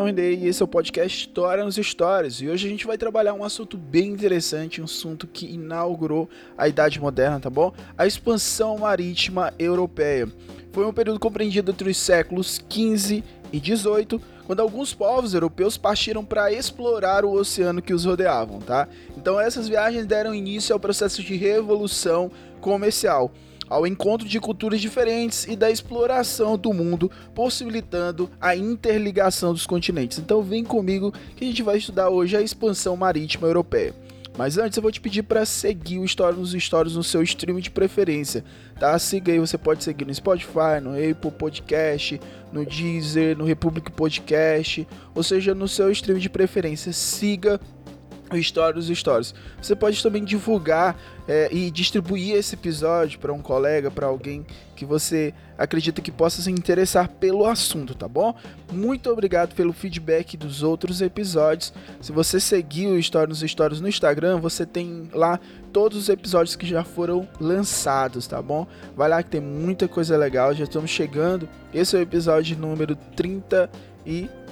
Eu sou o Daniel Rendei e esse é o podcast História nos Stories. E hoje a gente vai trabalhar um assunto bem interessante, um assunto que inaugurou a Idade Moderna, tá bom? A expansão marítima europeia. Foi um período compreendido entre os séculos 15 e 18, quando alguns povos europeus partiram para explorar o oceano que os rodeavam, tá? Então essas viagens deram início ao processo de revolução comercial ao encontro de culturas diferentes e da exploração do mundo, possibilitando a interligação dos continentes. Então vem comigo que a gente vai estudar hoje a expansão marítima europeia. Mas antes eu vou te pedir para seguir o História nos Stories no seu stream de preferência, tá? Siga aí, você pode seguir no Spotify, no Apple Podcast, no Deezer, no Republic Podcast, ou seja, no seu stream de preferência. Siga dos Stories. Você pode também divulgar é, e distribuir esse episódio para um colega, para alguém que você acredita que possa se interessar pelo assunto, tá bom? Muito obrigado pelo feedback dos outros episódios. Se você seguir o nos Stories no Instagram, você tem lá todos os episódios que já foram lançados, tá bom? Vai lá que tem muita coisa legal, já estamos chegando. Esse é o episódio número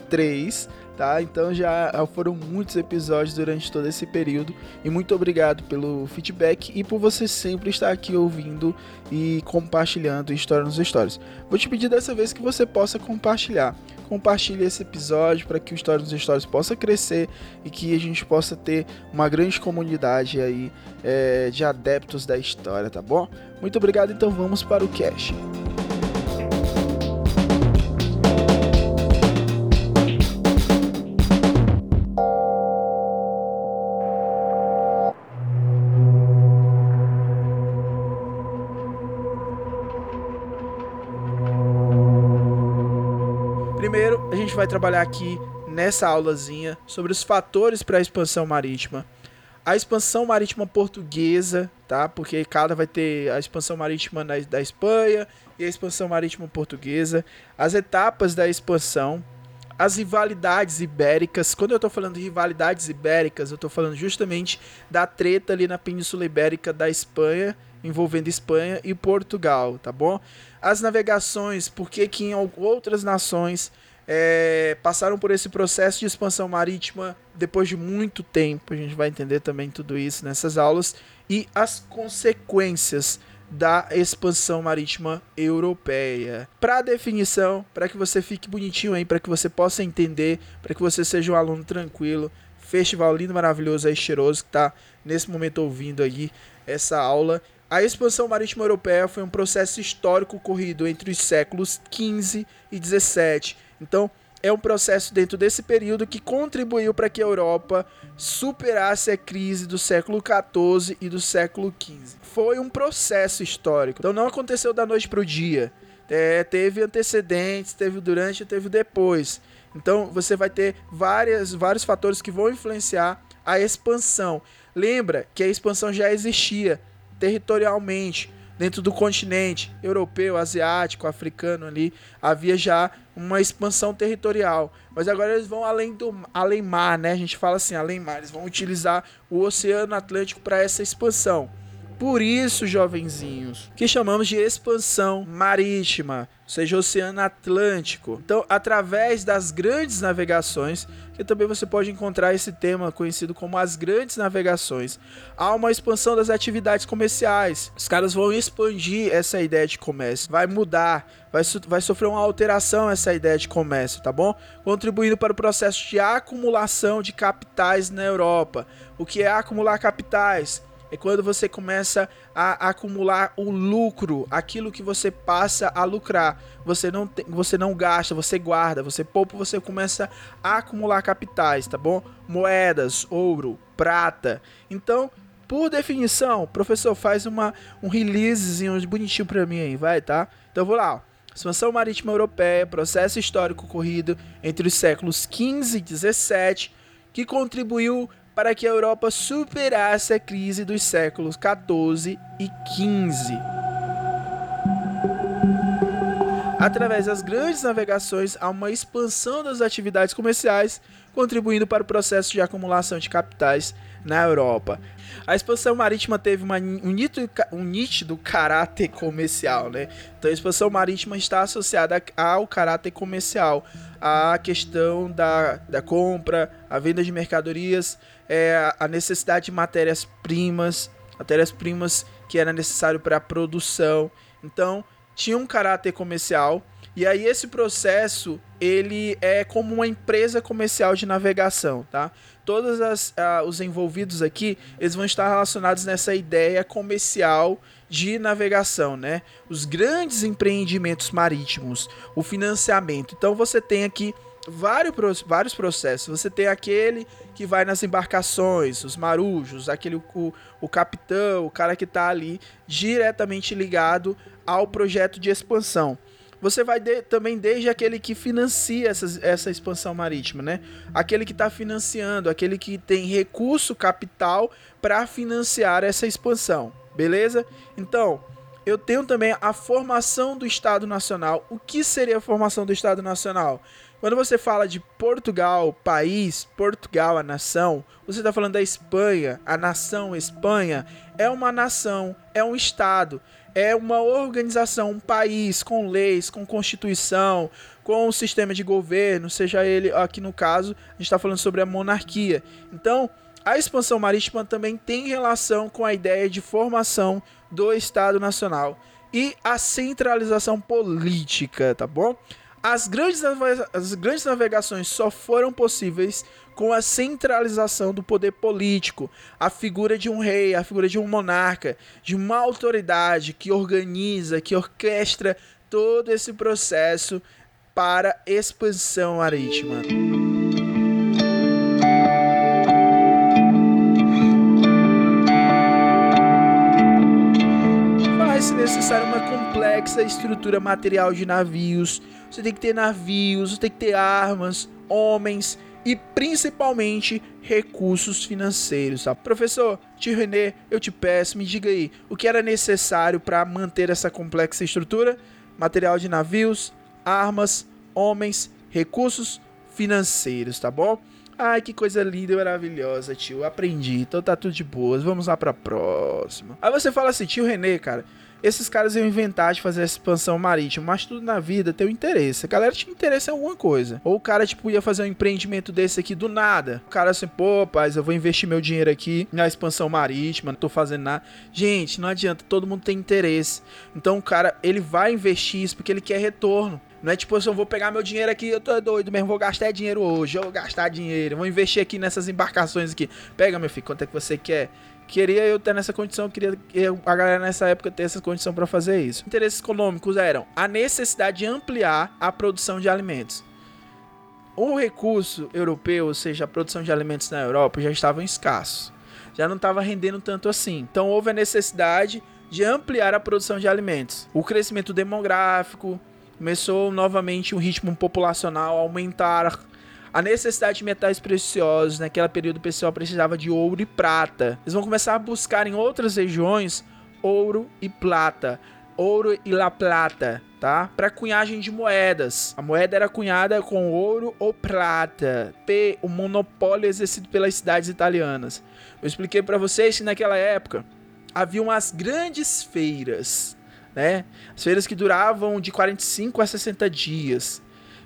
33 tá? Então já foram muitos episódios durante todo esse período e muito obrigado pelo feedback e por você sempre estar aqui ouvindo e compartilhando história nos stories. Vou te pedir dessa vez que você possa compartilhar. Compartilhe esse episódio para que o História nos Stories possa crescer e que a gente possa ter uma grande comunidade aí é, de adeptos da história, tá bom? Muito obrigado, então vamos para o cast. Vai trabalhar aqui nessa aulazinha sobre os fatores para a expansão marítima. A expansão marítima portuguesa, tá? Porque cada vai ter a expansão marítima da, da Espanha e a expansão marítima portuguesa, as etapas da expansão, as rivalidades ibéricas. Quando eu estou falando de rivalidades ibéricas, eu estou falando justamente da treta ali na Península Ibérica da Espanha, envolvendo Espanha e Portugal, tá bom? As navegações, porque que em outras nações é, passaram por esse processo de expansão marítima depois de muito tempo. A gente vai entender também tudo isso nessas aulas. E as consequências da expansão marítima europeia. Para definição, para que você fique bonitinho aí, para que você possa entender, para que você seja um aluno tranquilo, festival lindo, maravilhoso aí, cheiroso, que está nesse momento ouvindo aí essa aula. A expansão marítima europeia foi um processo histórico ocorrido entre os séculos 15 e 17. Então, é um processo dentro desse período que contribuiu para que a Europa superasse a crise do século XIV e do século XV. Foi um processo histórico, então não aconteceu da noite para o dia. É, teve antecedentes, teve durante teve depois. Então você vai ter várias, vários fatores que vão influenciar a expansão. Lembra que a expansão já existia territorialmente dentro do continente europeu, asiático, africano ali, havia já uma expansão territorial. Mas agora eles vão além do além mar, né? A gente fala assim, além mar, eles vão utilizar o Oceano Atlântico para essa expansão. Por isso, jovenzinhos, que chamamos de expansão marítima, ou seja, Oceano Atlântico. Então, através das grandes navegações, que também você pode encontrar esse tema conhecido como as grandes navegações, há uma expansão das atividades comerciais. Os caras vão expandir essa ideia de comércio, vai mudar, vai, vai sofrer uma alteração essa ideia de comércio, tá bom? Contribuindo para o processo de acumulação de capitais na Europa. O que é acumular capitais? É quando você começa a acumular o lucro, aquilo que você passa a lucrar. Você não, tem, você não gasta, você guarda, você poupa, você começa a acumular capitais, tá bom? Moedas, ouro, prata. Então, por definição, professor, faz uma, um releasezinho bonitinho pra mim aí, vai, tá? Então vou lá. Expansão marítima europeia, processo histórico ocorrido entre os séculos 15 e 17, que contribuiu para que a Europa superasse a crise dos séculos 14 e 15. Através das grandes navegações, há uma expansão das atividades comerciais, contribuindo para o processo de acumulação de capitais na Europa. A expansão marítima teve uma, um, nítido, um nítido caráter comercial, né? Então a expansão marítima está associada ao caráter comercial, à questão da, da compra, a venda de mercadorias, é, a necessidade de matérias-primas, matérias-primas que era necessário para a produção. Então tinha um caráter comercial e aí esse processo, ele é como uma empresa comercial de navegação, tá? Todos as, uh, os envolvidos aqui, eles vão estar relacionados nessa ideia comercial de navegação, né? Os grandes empreendimentos marítimos, o financiamento. Então você tem aqui vários, vários processos. Você tem aquele que vai nas embarcações, os marujos, aquele o, o capitão, o cara que está ali diretamente ligado ao projeto de expansão. Você vai de, também desde aquele que financia essas, essa expansão marítima, né? Aquele que está financiando, aquele que tem recurso capital para financiar essa expansão, beleza? Então, eu tenho também a formação do Estado Nacional. O que seria a formação do Estado Nacional? Quando você fala de Portugal, país, Portugal, a nação, você está falando da Espanha, a nação Espanha é uma nação, é um Estado é uma organização, um país com leis, com constituição, com um sistema de governo, seja ele, aqui no caso, a gente está falando sobre a monarquia. Então, a expansão marítima também tem relação com a ideia de formação do Estado Nacional e a centralização política, tá bom? As grandes, as grandes navegações só foram possíveis com a centralização do poder político, a figura de um rei, a figura de um monarca, de uma autoridade que organiza, que orquestra todo esse processo para expansão marítima. Faz-se necessária uma complexa estrutura material de navios. Você tem que ter navios, você tem que ter armas, homens, e principalmente recursos financeiros. Tá? Professor Tio René, eu te peço, me diga aí, o que era necessário para manter essa complexa estrutura? Material de navios, armas, homens, recursos financeiros, tá bom? Ai, que coisa linda e maravilhosa, tio. Aprendi, então tá tudo de boas. Vamos lá pra próxima. Aí você fala assim, tio René, cara, esses caras iam inventar de fazer essa expansão marítima, mas tudo na vida tem um interesse. A galera tinha interesse em alguma coisa. Ou o cara, tipo, ia fazer um empreendimento desse aqui do nada. O cara assim, pô, paz, eu vou investir meu dinheiro aqui na expansão marítima, não tô fazendo nada. Gente, não adianta, todo mundo tem interesse. Então o cara, ele vai investir isso porque ele quer retorno. Não é tipo assim, eu vou pegar meu dinheiro aqui, eu tô doido mesmo, vou gastar dinheiro hoje, eu vou gastar dinheiro, vou investir aqui nessas embarcações aqui. Pega, meu filho, quanto é que você quer? Queria eu ter nessa condição, queria a galera nessa época ter essa condição para fazer isso. Interesses econômicos eram a necessidade de ampliar a produção de alimentos. O recurso europeu, ou seja, a produção de alimentos na Europa, já estava escasso. Já não estava rendendo tanto assim. Então houve a necessidade de ampliar a produção de alimentos. O crescimento demográfico começou novamente um ritmo populacional a aumentar a necessidade de metais preciosos. Naquele período o pessoal precisava de ouro e prata. Eles vão começar a buscar em outras regiões ouro e prata. Ouro e la plata, tá? Para cunhagem de moedas. A moeda era cunhada com ouro ou prata. P, o monopólio exercido pelas cidades italianas. Eu expliquei para vocês que naquela época havia umas grandes feiras, né? As feiras que duravam de 45 a 60 dias.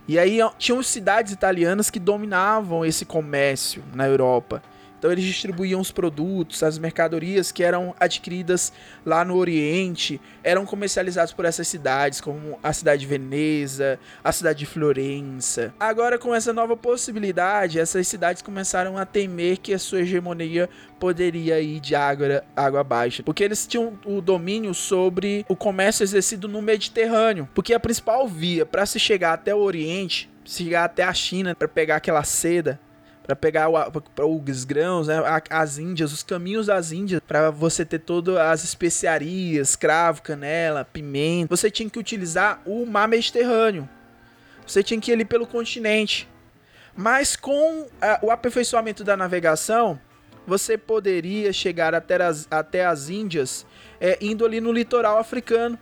E aí tinham cidades italianas que dominavam esse comércio na Europa. Então eles distribuíam os produtos, as mercadorias que eram adquiridas lá no Oriente, eram comercializados por essas cidades, como a cidade de Veneza, a cidade de Florença. Agora com essa nova possibilidade, essas cidades começaram a temer que a sua hegemonia poderia ir de água, água abaixo, porque eles tinham o domínio sobre o comércio exercido no Mediterrâneo, porque a principal via para se chegar até o Oriente, se chegar até a China para pegar aquela seda para pegar o, os grãos, né, as Índias, os caminhos das Índias, para você ter todas as especiarias, cravo, canela, pimenta. Você tinha que utilizar o mar Mediterrâneo. Você tinha que ir ali pelo continente. Mas com a, o aperfeiçoamento da navegação, você poderia chegar até as, até as Índias é, indo ali no litoral africano.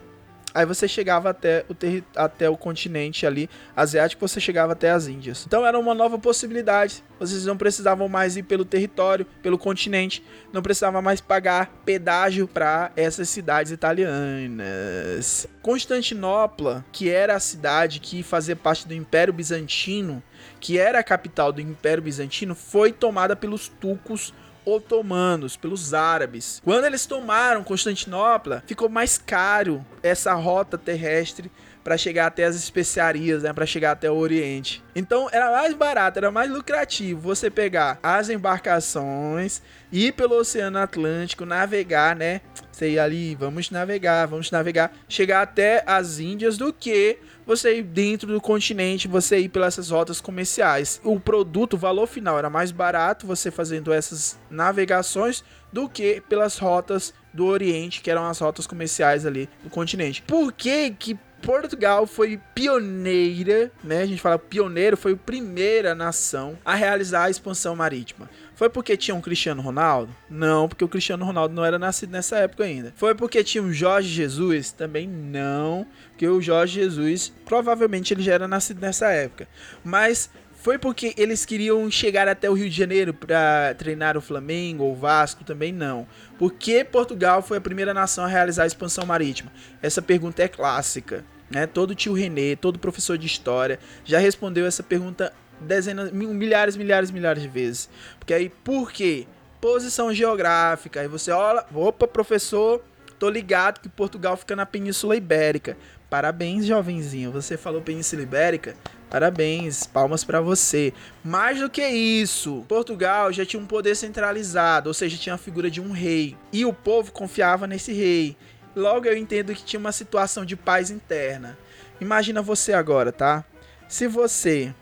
Aí você chegava até o, até o continente ali asiático, você chegava até as Índias. Então era uma nova possibilidade. Vocês não precisavam mais ir pelo território, pelo continente, não precisava mais pagar pedágio para essas cidades italianas. Constantinopla, que era a cidade que fazia parte do Império Bizantino, que era a capital do Império Bizantino, foi tomada pelos turcos otomanos, pelos árabes. Quando eles tomaram Constantinopla, ficou mais caro essa rota terrestre para chegar até as especiarias, né, para chegar até o Oriente. Então era mais barato, era mais lucrativo você pegar as embarcações, ir pelo Oceano Atlântico, navegar, né? Você ir ali, vamos navegar, vamos navegar, chegar até as Índias do que você ir dentro do continente, você ir pelas rotas comerciais. O produto, o valor final era mais barato você fazendo essas navegações do que pelas rotas do Oriente, que eram as rotas comerciais ali do continente. Por que que Portugal foi pioneira, né? A gente fala pioneiro, foi a primeira nação a realizar a expansão marítima. Foi porque tinha um Cristiano Ronaldo? Não, porque o Cristiano Ronaldo não era nascido nessa época ainda. Foi porque tinha um Jorge Jesus? Também não, porque o Jorge Jesus provavelmente ele já era nascido nessa época. Mas foi porque eles queriam chegar até o Rio de Janeiro para treinar o Flamengo ou o Vasco? Também não. Porque Portugal foi a primeira nação a realizar a expansão marítima? Essa pergunta é clássica. Né? Todo tio Renê, todo professor de história já respondeu essa pergunta dezenas, milhares, milhares, milhares de vezes. Porque aí, por quê? Posição geográfica. Aí você olha, opa, professor, tô ligado que Portugal fica na Península Ibérica. Parabéns, jovenzinho. Você falou Península Ibérica? Parabéns, palmas para você. Mais do que isso, Portugal já tinha um poder centralizado, ou seja, tinha a figura de um rei, e o povo confiava nesse rei. Logo eu entendo que tinha uma situação de paz interna. Imagina você agora, tá? Se você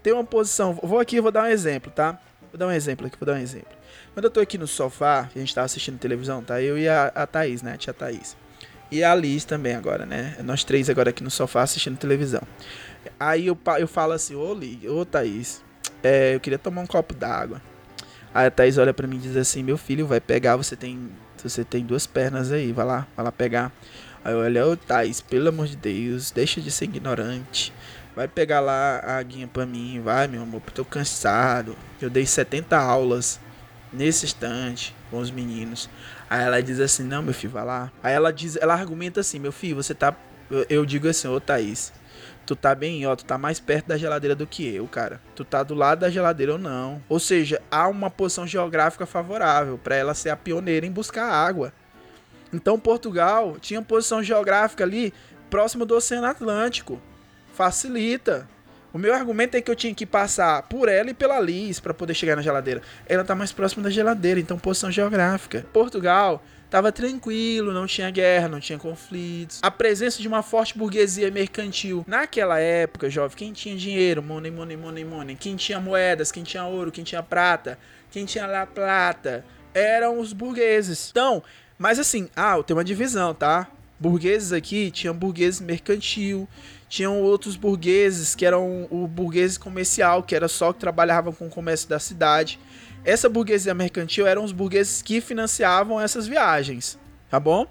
tem uma posição, vou aqui, vou dar um exemplo, tá? Vou dar um exemplo aqui, vou dar um exemplo. Quando eu tô aqui no sofá, a gente tá assistindo televisão, tá? Eu e a, a Thaís, né? A tia Thaís. E a Liz também agora, né? Nós três agora aqui no sofá assistindo televisão. Aí eu, eu falo assim, ô, Li, ô Thaís, é, eu queria tomar um copo d'água. Aí a Thaís olha para mim e diz assim, meu filho, vai pegar, você tem. Você tem duas pernas aí, vai lá, vai lá pegar. Aí eu olho, ô Thaís, pelo amor de Deus, deixa de ser ignorante. Vai pegar lá a aguinha pra mim, vai, meu amor, tô cansado. Eu dei 70 aulas nesse instante com os meninos. Aí ela diz assim, não, meu filho, vai lá. Aí ela diz, ela argumenta assim, meu filho, você tá. Eu, eu digo assim, ô Thaís, tu tá bem, ó, tu tá mais perto da geladeira do que eu, cara. Tu tá do lado da geladeira ou não. Ou seja, há uma posição geográfica favorável para ela ser a pioneira em buscar água. Então Portugal tinha posição geográfica ali próximo do Oceano Atlântico. Facilita. O meu argumento é que eu tinha que passar por ela e pela Liz para poder chegar na geladeira. Ela tá mais próxima da geladeira, então posição geográfica. Portugal Tava tranquilo, não tinha guerra, não tinha conflitos. A presença de uma forte burguesia mercantil. Naquela época, jovem, quem tinha dinheiro, money, money, money, money, quem tinha moedas, quem tinha ouro, quem tinha prata, quem tinha lá plata, eram os burgueses. Então, mas assim, ah, tem uma divisão, tá? Burgueses aqui tinham burgueses mercantil, tinham outros burgueses que eram o burguês comercial, que era só que trabalhava com o comércio da cidade. Essa burguesia mercantil eram os burgueses que financiavam essas viagens, tá bom?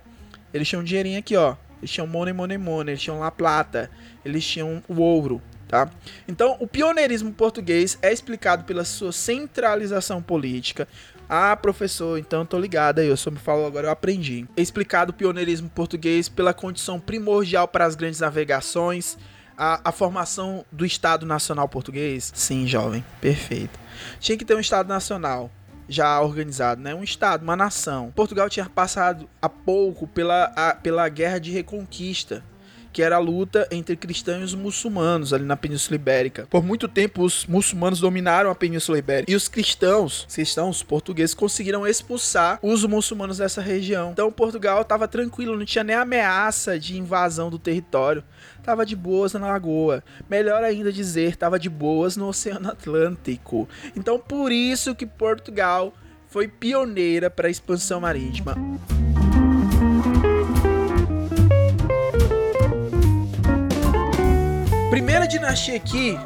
Eles tinham dinheirinho aqui, ó. Eles tinham money, money, money. Eles tinham lá plata. Eles tinham o ouro, tá? Então, o pioneirismo português é explicado pela sua centralização política. Ah, professor, então tô ligado aí, eu só me falo agora, eu aprendi. Explicado o pioneirismo português pela condição primordial para as grandes navegações, a, a formação do Estado Nacional Português? Sim, jovem, perfeito. Tinha que ter um Estado Nacional já organizado, né? Um Estado, uma nação. Portugal tinha passado há pouco pela, a, pela Guerra de Reconquista. Que era a luta entre cristãos e muçulmanos ali na Península Ibérica. Por muito tempo, os muçulmanos dominaram a Península Ibérica e os cristãos, cristãos portugueses, conseguiram expulsar os muçulmanos dessa região. Então, Portugal estava tranquilo, não tinha nem ameaça de invasão do território. Tava de boas na lagoa. Melhor ainda dizer, tava de boas no Oceano Atlântico. Então, por isso que Portugal foi pioneira para a expansão marítima. Dinastia aqui,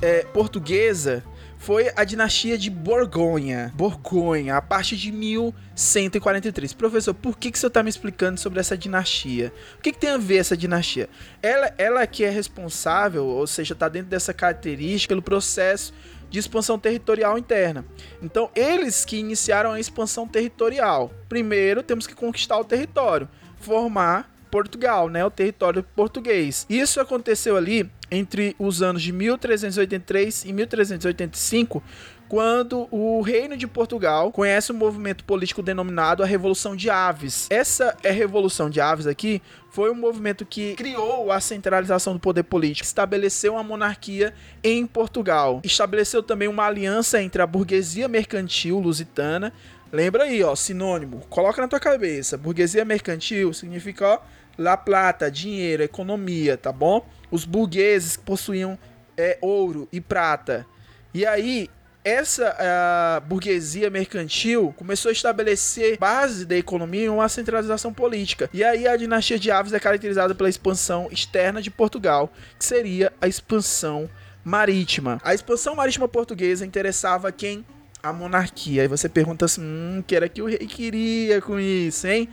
é, portuguesa, foi a dinastia de Borgonha. Borgonha, a partir de 1143. Professor, por que, que senhor está me explicando sobre essa dinastia? O que, que tem a ver essa dinastia? Ela, ela que é responsável, ou seja, está dentro dessa característica, pelo processo de expansão territorial interna. Então, eles que iniciaram a expansão territorial. Primeiro, temos que conquistar o território, formar Portugal, né, o território português. Isso aconteceu ali entre os anos de 1383 e 1385, quando o Reino de Portugal conhece um movimento político denominado a Revolução de Aves. Essa é a Revolução de Aves aqui foi um movimento que criou a centralização do poder político, estabeleceu uma monarquia em Portugal, estabeleceu também uma aliança entre a burguesia mercantil lusitana Lembra aí, ó, sinônimo. Coloca na tua cabeça. Burguesia mercantil significa, ó, La Plata, dinheiro, economia, tá bom? Os burgueses que possuíam é, ouro e prata. E aí, essa burguesia mercantil começou a estabelecer base da economia e uma centralização política. E aí a dinastia de Aves é caracterizada pela expansão externa de Portugal, que seria a expansão marítima. A expansão marítima portuguesa interessava quem? A monarquia. Aí você pergunta assim, hum, que era que o rei queria com isso, hein?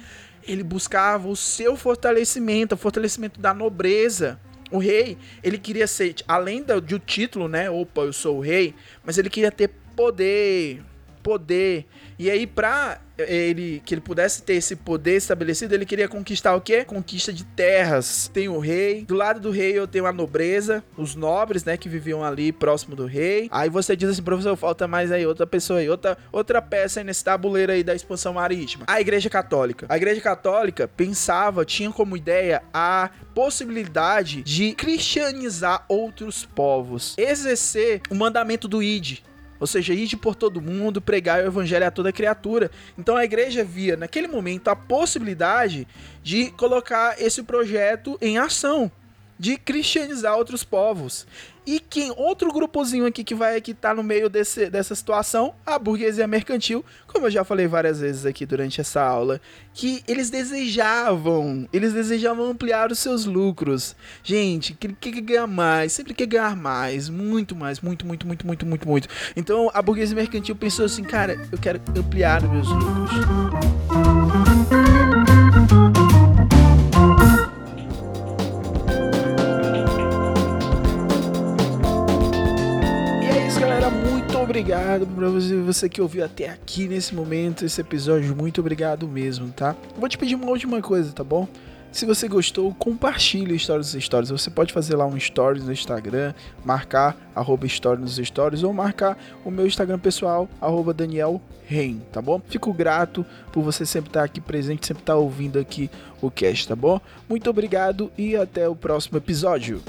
Ele buscava o seu fortalecimento, o fortalecimento da nobreza o rei, ele queria ser, além do, do título, né? Opa, eu sou o rei, mas ele queria ter poder, poder. E aí, pra ele que ele pudesse ter esse poder estabelecido, ele queria conquistar o quê? Conquista de terras. Tem o rei, do lado do rei eu tenho a nobreza, os nobres, né, que viviam ali próximo do rei. Aí você diz assim, professor, falta mais aí outra pessoa aí, outra outra peça aí nesse tabuleiro aí da expansão marítima. A Igreja Católica. A Igreja Católica pensava, tinha como ideia a possibilidade de cristianizar outros povos, exercer o mandamento do ID, ou seja, ir por todo mundo, pregar o evangelho a toda criatura. Então a igreja via naquele momento a possibilidade de colocar esse projeto em ação de cristianizar outros povos. E quem outro grupozinho aqui que vai estar tá no meio desse, dessa situação, a burguesia mercantil, como eu já falei várias vezes aqui durante essa aula, que eles desejavam, eles desejavam ampliar os seus lucros. Gente, que quer ganhar mais, sempre quer ganhar mais, muito mais, muito, muito, muito, muito, muito, muito. Então a burguesia mercantil pensou assim, cara, eu quero ampliar meus lucros. Obrigado pra você, que ouviu até aqui nesse momento, esse episódio. Muito obrigado mesmo, tá? Vou te pedir uma última coisa, tá bom? Se você gostou, compartilhe Stories nos Stories. Você pode fazer lá um Stories no Instagram, marcar arroba Stories nos Stories ou marcar o meu Instagram pessoal, arroba Daniel tá bom? Fico grato por você sempre estar aqui presente, sempre estar ouvindo aqui o cast, tá bom? Muito obrigado e até o próximo episódio.